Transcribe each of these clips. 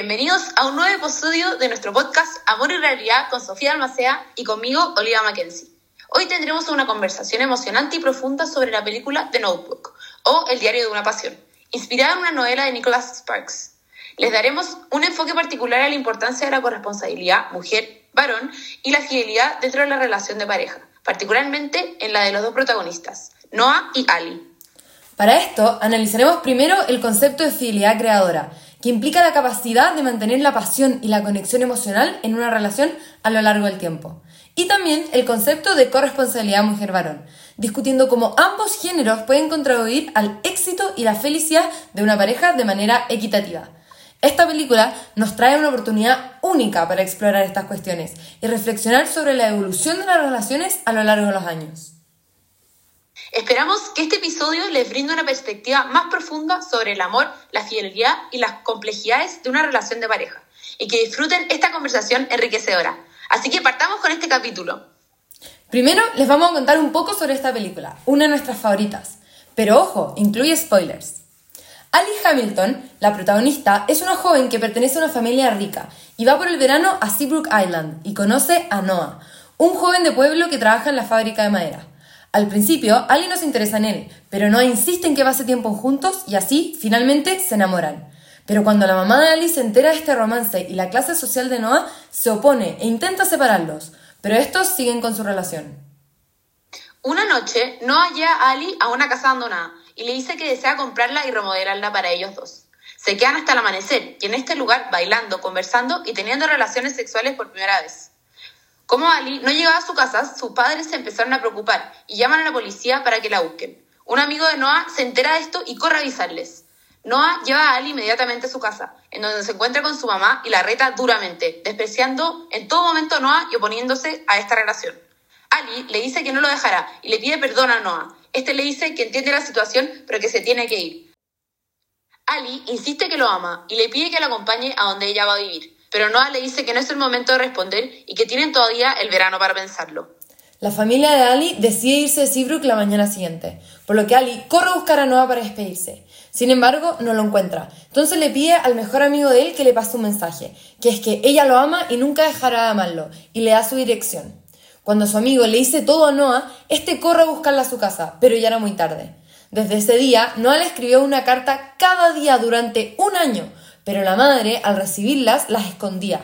Bienvenidos a un nuevo episodio de nuestro podcast Amor y Realidad con Sofía Almacea y conmigo, Olivia Mackenzie. Hoy tendremos una conversación emocionante y profunda sobre la película The Notebook o El diario de una pasión, inspirada en una novela de Nicholas Sparks. Les daremos un enfoque particular a la importancia de la corresponsabilidad mujer-varón y la fidelidad dentro de la relación de pareja, particularmente en la de los dos protagonistas, Noah y Ali. Para esto, analizaremos primero el concepto de fidelidad creadora que implica la capacidad de mantener la pasión y la conexión emocional en una relación a lo largo del tiempo. Y también el concepto de corresponsabilidad mujer-varón, discutiendo cómo ambos géneros pueden contribuir al éxito y la felicidad de una pareja de manera equitativa. Esta película nos trae una oportunidad única para explorar estas cuestiones y reflexionar sobre la evolución de las relaciones a lo largo de los años. Esperamos que este episodio les brinde una perspectiva más profunda sobre el amor, la fidelidad y las complejidades de una relación de pareja y que disfruten esta conversación enriquecedora. Así que partamos con este capítulo. Primero les vamos a contar un poco sobre esta película, una de nuestras favoritas. Pero ojo, incluye spoilers. Ali Hamilton, la protagonista, es una joven que pertenece a una familia rica y va por el verano a Seabrook Island y conoce a Noah, un joven de pueblo que trabaja en la fábrica de madera. Al principio, Ali no se interesa en él, pero Noah insiste en que pase tiempo juntos y así, finalmente, se enamoran. Pero cuando la mamá de Ali se entera de este romance y la clase social de Noah, se opone e intenta separarlos, pero estos siguen con su relación. Una noche, Noah lleva a Ali a una casa abandonada y le dice que desea comprarla y remodelarla para ellos dos. Se quedan hasta el amanecer y en este lugar bailando, conversando y teniendo relaciones sexuales por primera vez. Como Ali no llegaba a su casa, sus padres se empezaron a preocupar y llaman a la policía para que la busquen. Un amigo de Noah se entera de esto y corre a avisarles. Noah lleva a Ali inmediatamente a su casa, en donde se encuentra con su mamá y la reta duramente, despreciando en todo momento a Noah y oponiéndose a esta relación. Ali le dice que no lo dejará y le pide perdón a Noah. Este le dice que entiende la situación, pero que se tiene que ir. Ali insiste que lo ama y le pide que la acompañe a donde ella va a vivir pero Noah le dice que no es el momento de responder y que tienen todavía el verano para pensarlo. La familia de Ali decide irse de Seabrook la mañana siguiente, por lo que Ali corre a buscar a Noah para despedirse. Sin embargo, no lo encuentra. Entonces le pide al mejor amigo de él que le pase un mensaje, que es que ella lo ama y nunca dejará de amarlo, y le da su dirección. Cuando su amigo le dice todo a Noah, este corre a buscarla a su casa, pero ya era muy tarde. Desde ese día, Noah le escribió una carta cada día durante un año, pero la madre, al recibirlas, las escondía.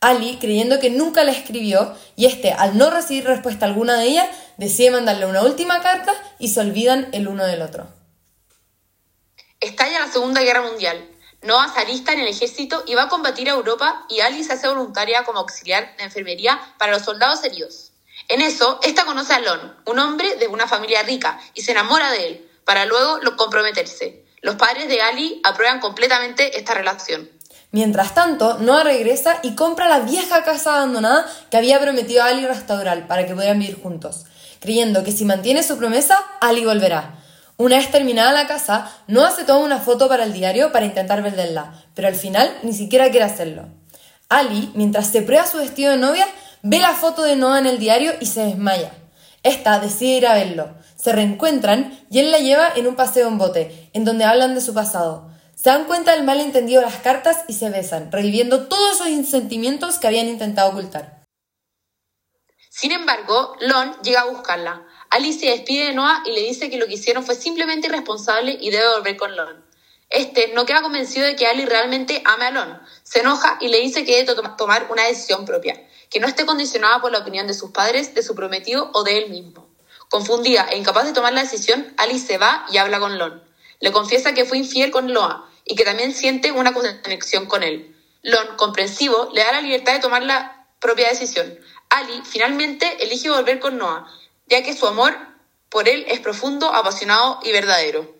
Ali, creyendo que nunca la escribió, y este, al no recibir respuesta alguna de ella, decide mandarle una última carta y se olvidan el uno del otro. Estalla la Segunda Guerra Mundial. Noah se en el ejército y va a combatir a Europa y Ali se hace voluntaria como auxiliar de enfermería para los soldados heridos. En eso, esta conoce a Lon, un hombre de una familia rica, y se enamora de él, para luego comprometerse. Los padres de Ali aprueban completamente esta relación. Mientras tanto, Noah regresa y compra la vieja casa abandonada que había prometido a Ali restaurar para que pudieran vivir juntos, creyendo que si mantiene su promesa, Ali volverá. Una vez terminada la casa, Noah se toma una foto para el diario para intentar venderla, pero al final ni siquiera quiere hacerlo. Ali, mientras se prueba su vestido de novia, ve la foto de Noah en el diario y se desmaya. Esta decide ir a verlo, se reencuentran y él la lleva en un paseo en bote, en donde hablan de su pasado. Se dan cuenta del malentendido de las cartas y se besan, reviviendo todos esos sentimientos que habían intentado ocultar. Sin embargo, Lon llega a buscarla. Alice se despide de Noah y le dice que lo que hicieron fue simplemente irresponsable y debe volver con Lon. Este no queda convencido de que Ali realmente ame a Lon. Se enoja y le dice que debe tomar una decisión propia, que no esté condicionada por la opinión de sus padres, de su prometido o de él mismo. Confundida e incapaz de tomar la decisión, Alice se va y habla con Lon. Le confiesa que fue infiel con Loa y que también siente una conexión con él. Lon, comprensivo, le da la libertad de tomar la propia decisión. Ali finalmente elige volver con Noah, ya que su amor por él es profundo, apasionado y verdadero.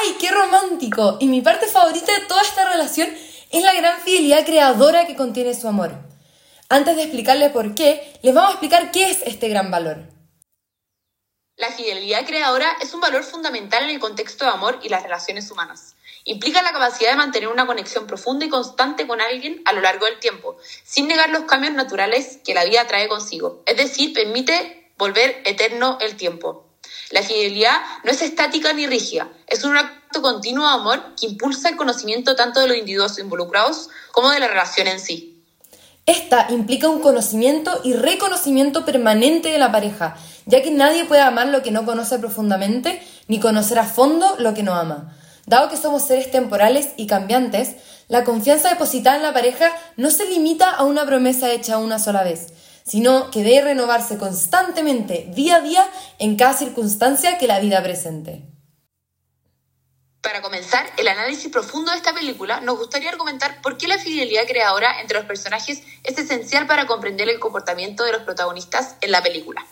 ¡Ay, qué romántico! Y mi parte favorita de toda esta relación es la gran fidelidad creadora que contiene su amor. Antes de explicarle por qué, les vamos a explicar qué es este gran valor. La fidelidad creadora es un valor fundamental en el contexto de amor y las relaciones humanas. Implica la capacidad de mantener una conexión profunda y constante con alguien a lo largo del tiempo, sin negar los cambios naturales que la vida trae consigo. Es decir, permite volver eterno el tiempo. La fidelidad no es estática ni rígida, es un acto continuo de amor que impulsa el conocimiento tanto de los individuos involucrados como de la relación en sí. Esta implica un conocimiento y reconocimiento permanente de la pareja, ya que nadie puede amar lo que no conoce profundamente, ni conocer a fondo lo que no ama. Dado que somos seres temporales y cambiantes, la confianza depositada en la pareja no se limita a una promesa hecha una sola vez, sino que debe renovarse constantemente, día a día, en cada circunstancia que la vida presente. Para comenzar el análisis profundo de esta película, nos gustaría argumentar por qué la fidelidad creadora entre los personajes es esencial para comprender el comportamiento de los protagonistas en la película.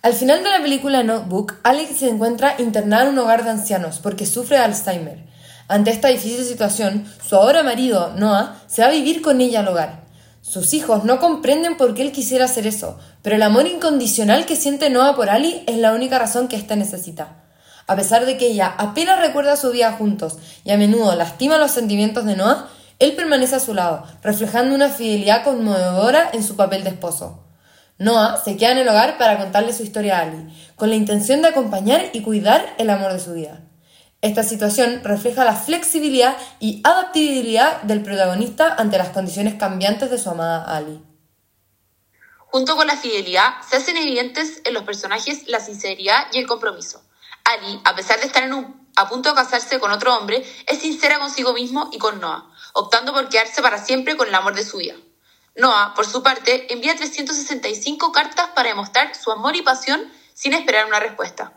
Al final de la película Notebook, Alex se encuentra internado en un hogar de ancianos porque sufre de Alzheimer. Ante esta difícil situación, su ahora marido, Noah, se va a vivir con ella al hogar. Sus hijos no comprenden por qué él quisiera hacer eso, pero el amor incondicional que siente Noah por Ali es la única razón que ésta necesita. A pesar de que ella apenas recuerda su vida juntos y a menudo lastima los sentimientos de Noah, él permanece a su lado, reflejando una fidelidad conmovedora en su papel de esposo. Noah se queda en el hogar para contarle su historia a Ali, con la intención de acompañar y cuidar el amor de su vida. Esta situación refleja la flexibilidad y adaptabilidad del protagonista ante las condiciones cambiantes de su amada Ali. Junto con la fidelidad, se hacen evidentes en los personajes la sinceridad y el compromiso. Ali, a pesar de estar a punto de casarse con otro hombre, es sincera consigo mismo y con Noah, optando por quedarse para siempre con el amor de su vida. Noah, por su parte, envía 365 cartas para demostrar su amor y pasión sin esperar una respuesta.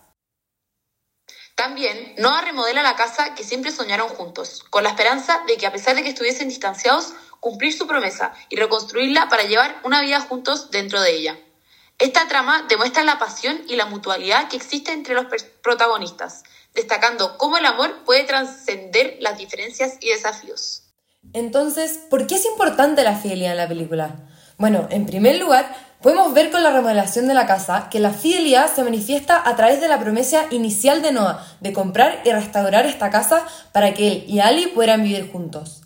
También, Noah remodela la casa que siempre soñaron juntos, con la esperanza de que a pesar de que estuviesen distanciados, cumplir su promesa y reconstruirla para llevar una vida juntos dentro de ella. Esta trama demuestra la pasión y la mutualidad que existe entre los protagonistas, destacando cómo el amor puede trascender las diferencias y desafíos. Entonces, ¿por qué es importante la fidelidad en la película? Bueno, en primer lugar, podemos ver con la remodelación de la casa que la fidelidad se manifiesta a través de la promesa inicial de Noah de comprar y restaurar esta casa para que él y Ali puedan vivir juntos.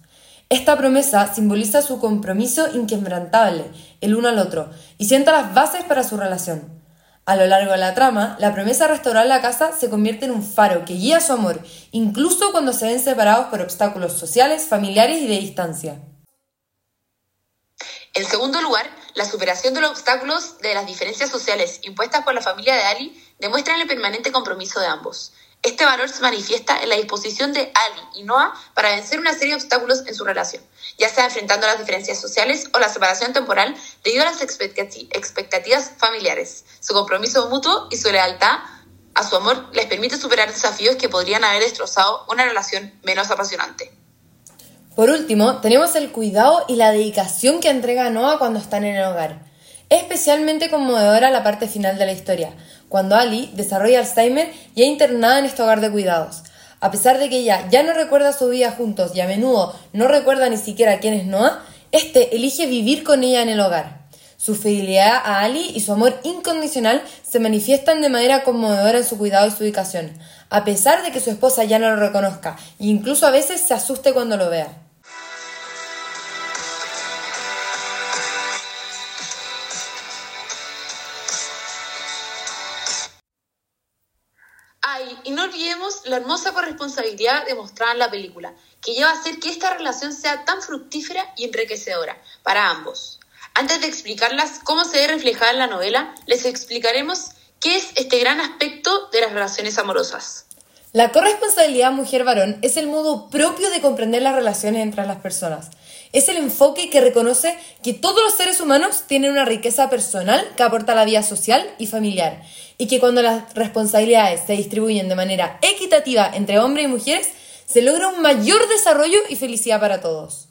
Esta promesa simboliza su compromiso inquebrantable el uno al otro y sienta las bases para su relación. A lo largo de la trama, la promesa de restaurar la casa se convierte en un faro que guía su amor, incluso cuando se ven separados por obstáculos sociales, familiares y de distancia. En segundo lugar, la superación de los obstáculos de las diferencias sociales impuestas por la familia de Ali demuestran el permanente compromiso de ambos. Este valor se manifiesta en la disposición de Ali y Noah para vencer una serie de obstáculos en su relación, ya sea enfrentando las diferencias sociales o la separación temporal debido a las expectativas familiares. Su compromiso mutuo y su lealtad a su amor les permite superar desafíos que podrían haber destrozado una relación menos apasionante. Por último, tenemos el cuidado y la dedicación que entrega Noah cuando están en el hogar. Es especialmente conmovedora la parte final de la historia, cuando Ali desarrolla Alzheimer y es internada en este hogar de cuidados. A pesar de que ella ya no recuerda su vida juntos y a menudo no recuerda ni siquiera quién es Noah, este elige vivir con ella en el hogar. Su fidelidad a Ali y su amor incondicional se manifiestan de manera conmovedora en su cuidado y su ubicación, a pesar de que su esposa ya no lo reconozca e incluso a veces se asuste cuando lo vea. La hermosa corresponsabilidad demostrada en la película, que lleva a hacer que esta relación sea tan fructífera y enriquecedora para ambos. Antes de explicarlas cómo se ve reflejada en la novela, les explicaremos qué es este gran aspecto de las relaciones amorosas. La corresponsabilidad mujer-varón es el modo propio de comprender las relaciones entre las personas. Es el enfoque que reconoce que todos los seres humanos tienen una riqueza personal que aporta a la vida social y familiar y que cuando las responsabilidades se distribuyen de manera equitativa entre hombres y mujeres, se logra un mayor desarrollo y felicidad para todos.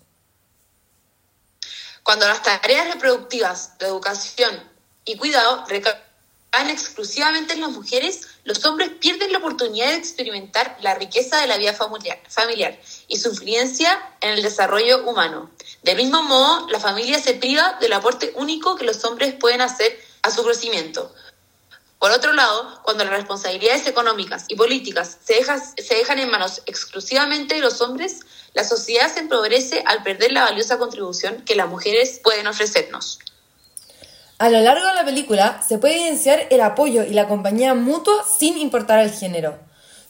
Cuando las tareas reproductivas de educación y cuidado recaen exclusivamente en las mujeres, los hombres pierden la oportunidad de experimentar la riqueza de la vida familiar y su influencia en el desarrollo humano. Del mismo modo, la familia se priva del aporte único que los hombres pueden hacer a su crecimiento. Por otro lado, cuando las responsabilidades económicas y políticas se, se dejan en manos exclusivamente de los hombres, la sociedad se empobrece al perder la valiosa contribución que las mujeres pueden ofrecernos. A lo largo de la película se puede evidenciar el apoyo y la compañía mutua sin importar el género.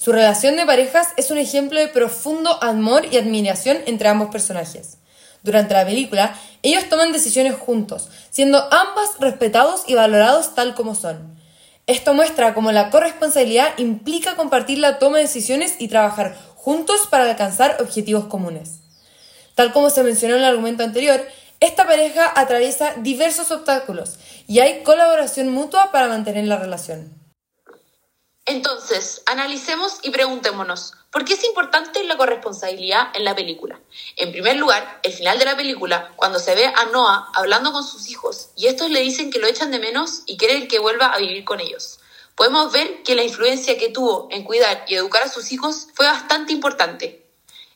Su relación de parejas es un ejemplo de profundo amor y admiración entre ambos personajes. Durante la película, ellos toman decisiones juntos, siendo ambas respetados y valorados tal como son. Esto muestra cómo la corresponsabilidad implica compartir la toma de decisiones y trabajar juntos para alcanzar objetivos comunes. Tal como se mencionó en el argumento anterior, esta pareja atraviesa diversos obstáculos y hay colaboración mutua para mantener la relación. Entonces, analicemos y preguntémonos, ¿por qué es importante la corresponsabilidad en la película? En primer lugar, el final de la película, cuando se ve a Noah hablando con sus hijos y estos le dicen que lo echan de menos y quieren que vuelva a vivir con ellos. Podemos ver que la influencia que tuvo en cuidar y educar a sus hijos fue bastante importante.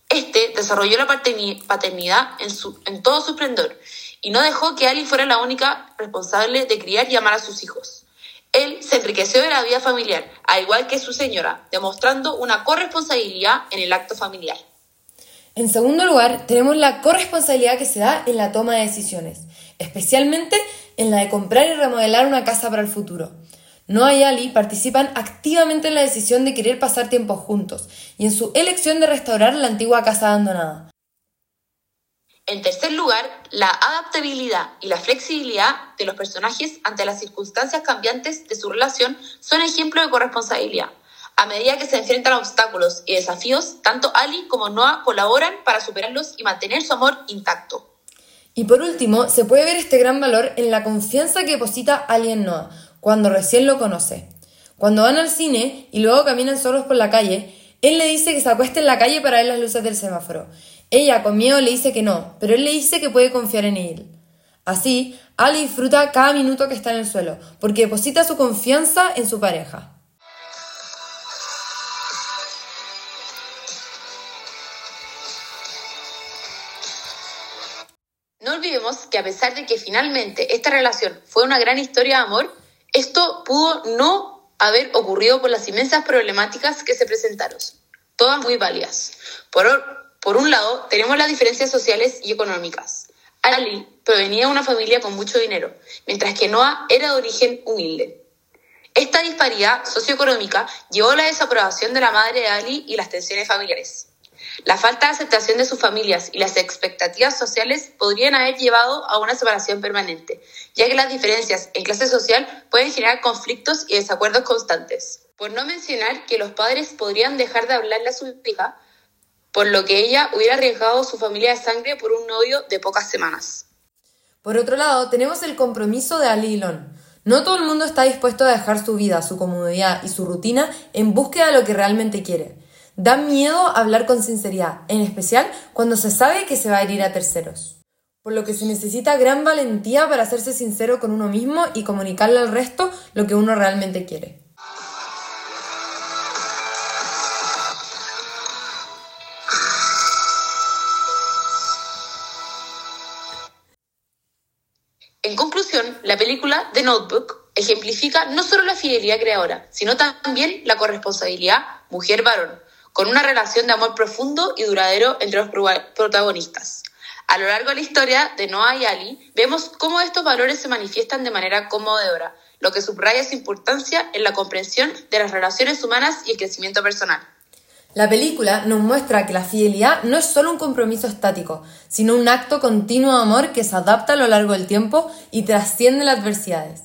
Este desarrolló la paternidad en, en todo su esplendor y no dejó que Ali fuera la única responsable de criar y amar a sus hijos. Él se enriqueció de la vida familiar, al igual que su señora, demostrando una corresponsabilidad en el acto familiar. En segundo lugar, tenemos la corresponsabilidad que se da en la toma de decisiones, especialmente en la de comprar y remodelar una casa para el futuro. Noah y Ali participan activamente en la decisión de querer pasar tiempo juntos y en su elección de restaurar la antigua casa abandonada. En tercer lugar, la adaptabilidad y la flexibilidad de los personajes ante las circunstancias cambiantes de su relación son ejemplos de corresponsabilidad. A medida que se enfrentan a obstáculos y desafíos, tanto Ali como Noah colaboran para superarlos y mantener su amor intacto. Y por último, se puede ver este gran valor en la confianza que deposita Ali en Noah cuando recién lo conoce. Cuando van al cine y luego caminan solos por la calle, él le dice que se acueste en la calle para ver las luces del semáforo. Ella con miedo le dice que no, pero él le dice que puede confiar en él. Así, Ali disfruta cada minuto que está en el suelo, porque deposita su confianza en su pareja. No olvidemos que a pesar de que finalmente esta relación fue una gran historia de amor, esto pudo no haber ocurrido por las inmensas problemáticas que se presentaron, todas muy válidas. Por, por un lado, tenemos las diferencias sociales y económicas. Ali provenía de una familia con mucho dinero, mientras que Noah era de origen humilde. Esta disparidad socioeconómica llevó a la desaprobación de la madre de Ali y las tensiones familiares. La falta de aceptación de sus familias y las expectativas sociales podrían haber llevado a una separación permanente, ya que las diferencias en clase social pueden generar conflictos y desacuerdos constantes. Por no mencionar que los padres podrían dejar de hablarle a su hija por lo que ella hubiera arriesgado su familia de sangre por un novio de pocas semanas. Por otro lado, tenemos el compromiso de Ali. No todo el mundo está dispuesto a dejar su vida, su comodidad y su rutina en búsqueda de lo que realmente quiere. Da miedo hablar con sinceridad, en especial cuando se sabe que se va a herir a terceros. Por lo que se necesita gran valentía para hacerse sincero con uno mismo y comunicarle al resto lo que uno realmente quiere. Película The Notebook ejemplifica no solo la fidelidad creadora, sino también la corresponsabilidad mujer-varón, con una relación de amor profundo y duradero entre los protagonistas. A lo largo de la historia de Noah y Ali, vemos cómo estos valores se manifiestan de manera conmovedora, lo que subraya su importancia en la comprensión de las relaciones humanas y el crecimiento personal. La película nos muestra que la fidelidad no es solo un compromiso estático, sino un acto continuo de amor que se adapta a lo largo del tiempo y trasciende las adversidades.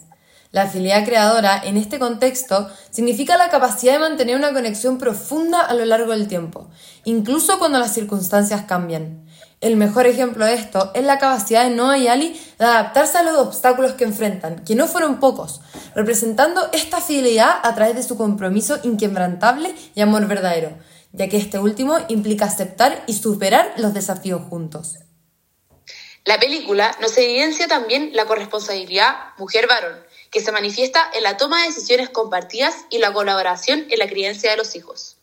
La fidelidad creadora, en este contexto, significa la capacidad de mantener una conexión profunda a lo largo del tiempo, incluso cuando las circunstancias cambian. El mejor ejemplo de esto es la capacidad de Noah y Ali de adaptarse a los obstáculos que enfrentan, que no fueron pocos, representando esta fidelidad a través de su compromiso inquebrantable y amor verdadero, ya que este último implica aceptar y superar los desafíos juntos. La película nos evidencia también la corresponsabilidad mujer-varón, que se manifiesta en la toma de decisiones compartidas y la colaboración en la crianza de los hijos.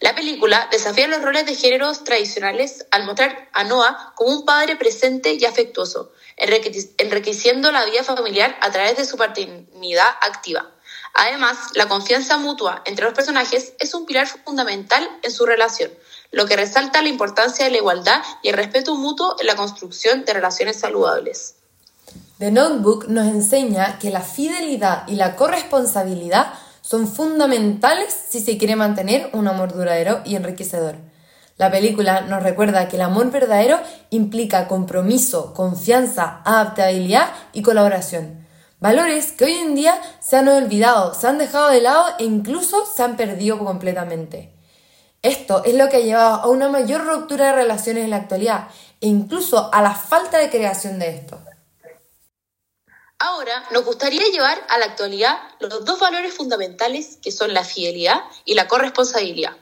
La película desafía los roles de géneros tradicionales al mostrar a Noah como un padre presente y afectuoso, enriqueciendo la vida familiar a través de su paternidad activa. Además, la confianza mutua entre los personajes es un pilar fundamental en su relación, lo que resalta la importancia de la igualdad y el respeto mutuo en la construcción de relaciones saludables. The Notebook nos enseña que la fidelidad y la corresponsabilidad son fundamentales si se quiere mantener un amor duradero y enriquecedor. La película nos recuerda que el amor verdadero implica compromiso, confianza, adaptabilidad y colaboración. Valores que hoy en día se han olvidado, se han dejado de lado e incluso se han perdido completamente. Esto es lo que ha llevado a una mayor ruptura de relaciones en la actualidad e incluso a la falta de creación de esto. Ahora nos gustaría llevar a la actualidad los dos valores fundamentales que son la fidelidad y la corresponsabilidad.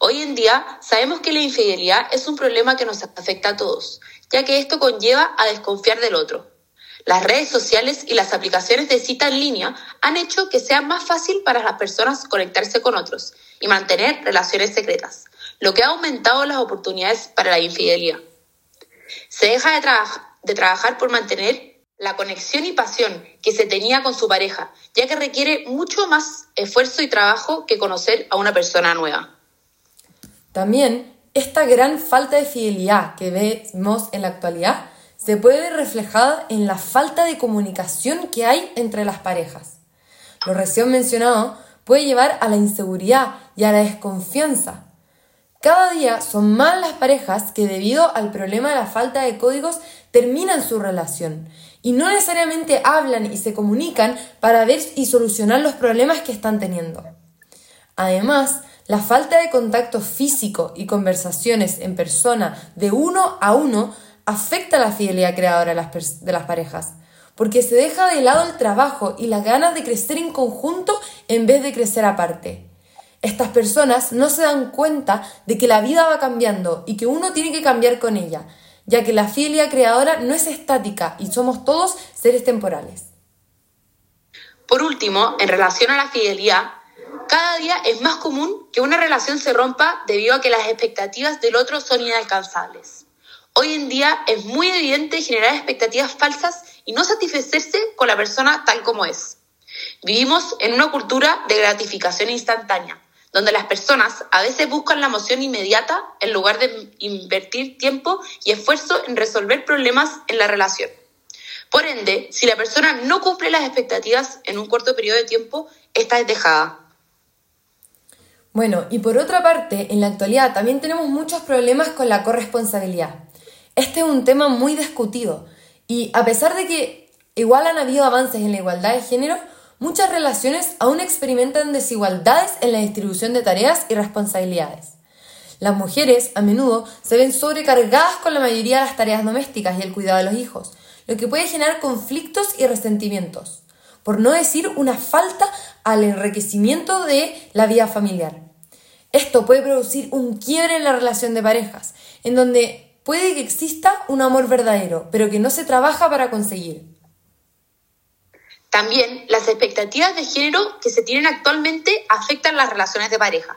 Hoy en día sabemos que la infidelidad es un problema que nos afecta a todos, ya que esto conlleva a desconfiar del otro. Las redes sociales y las aplicaciones de cita en línea han hecho que sea más fácil para las personas conectarse con otros y mantener relaciones secretas, lo que ha aumentado las oportunidades para la infidelidad. Se deja de, de trabajar por mantener la conexión y pasión que se tenía con su pareja, ya que requiere mucho más esfuerzo y trabajo que conocer a una persona nueva. También esta gran falta de fidelidad que vemos en la actualidad se puede ver reflejada en la falta de comunicación que hay entre las parejas. Lo recién mencionado puede llevar a la inseguridad y a la desconfianza. Cada día son más las parejas que debido al problema de la falta de códigos terminan su relación y no necesariamente hablan y se comunican para ver y solucionar los problemas que están teniendo. Además, la falta de contacto físico y conversaciones en persona de uno a uno afecta la fidelidad creadora de las, de las parejas, porque se deja de lado el trabajo y las ganas de crecer en conjunto en vez de crecer aparte. Estas personas no se dan cuenta de que la vida va cambiando y que uno tiene que cambiar con ella, ya que la fidelidad creadora no es estática y somos todos seres temporales. Por último, en relación a la fidelidad, cada día es más común que una relación se rompa debido a que las expectativas del otro son inalcanzables. Hoy en día es muy evidente generar expectativas falsas y no satisfacerse con la persona tal como es. Vivimos en una cultura de gratificación instantánea, donde las personas a veces buscan la emoción inmediata en lugar de invertir tiempo y esfuerzo en resolver problemas en la relación. Por ende, si la persona no cumple las expectativas en un corto periodo de tiempo, esta es dejada. Bueno, y por otra parte, en la actualidad también tenemos muchos problemas con la corresponsabilidad. Este es un tema muy discutido y a pesar de que igual han habido avances en la igualdad de género, muchas relaciones aún experimentan desigualdades en la distribución de tareas y responsabilidades. Las mujeres a menudo se ven sobrecargadas con la mayoría de las tareas domésticas y el cuidado de los hijos, lo que puede generar conflictos y resentimientos, por no decir una falta al enriquecimiento de la vida familiar. Esto puede producir un quiebre en la relación de parejas, en donde puede que exista un amor verdadero, pero que no se trabaja para conseguir. También las expectativas de género que se tienen actualmente afectan las relaciones de pareja.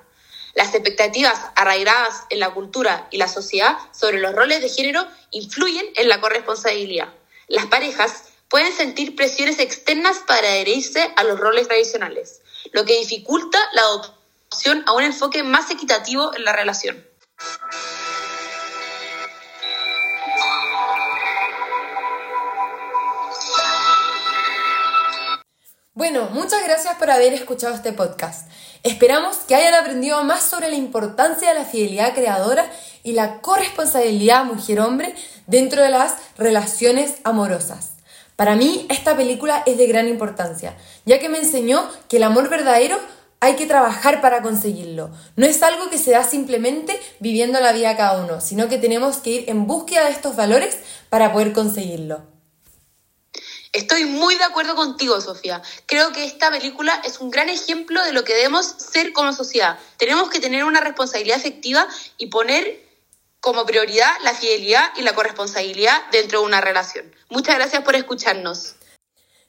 Las expectativas arraigadas en la cultura y la sociedad sobre los roles de género influyen en la corresponsabilidad. Las parejas pueden sentir presiones externas para adherirse a los roles tradicionales, lo que dificulta la adopción a un enfoque más equitativo en la relación. Bueno, muchas gracias por haber escuchado este podcast. Esperamos que hayan aprendido más sobre la importancia de la fidelidad creadora y la corresponsabilidad mujer-hombre dentro de las relaciones amorosas. Para mí, esta película es de gran importancia, ya que me enseñó que el amor verdadero hay que trabajar para conseguirlo. No es algo que se da simplemente viviendo la vida cada uno, sino que tenemos que ir en búsqueda de estos valores para poder conseguirlo. Estoy muy de acuerdo contigo, Sofía. Creo que esta película es un gran ejemplo de lo que debemos ser como sociedad. Tenemos que tener una responsabilidad efectiva y poner como prioridad la fidelidad y la corresponsabilidad dentro de una relación. Muchas gracias por escucharnos.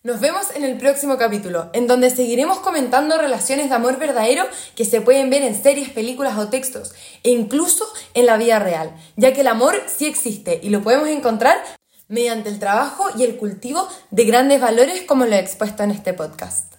Nos vemos en el próximo capítulo, en donde seguiremos comentando relaciones de amor verdadero que se pueden ver en series, películas o textos, e incluso en la vida real, ya que el amor sí existe y lo podemos encontrar mediante el trabajo y el cultivo de grandes valores como lo he expuesto en este podcast.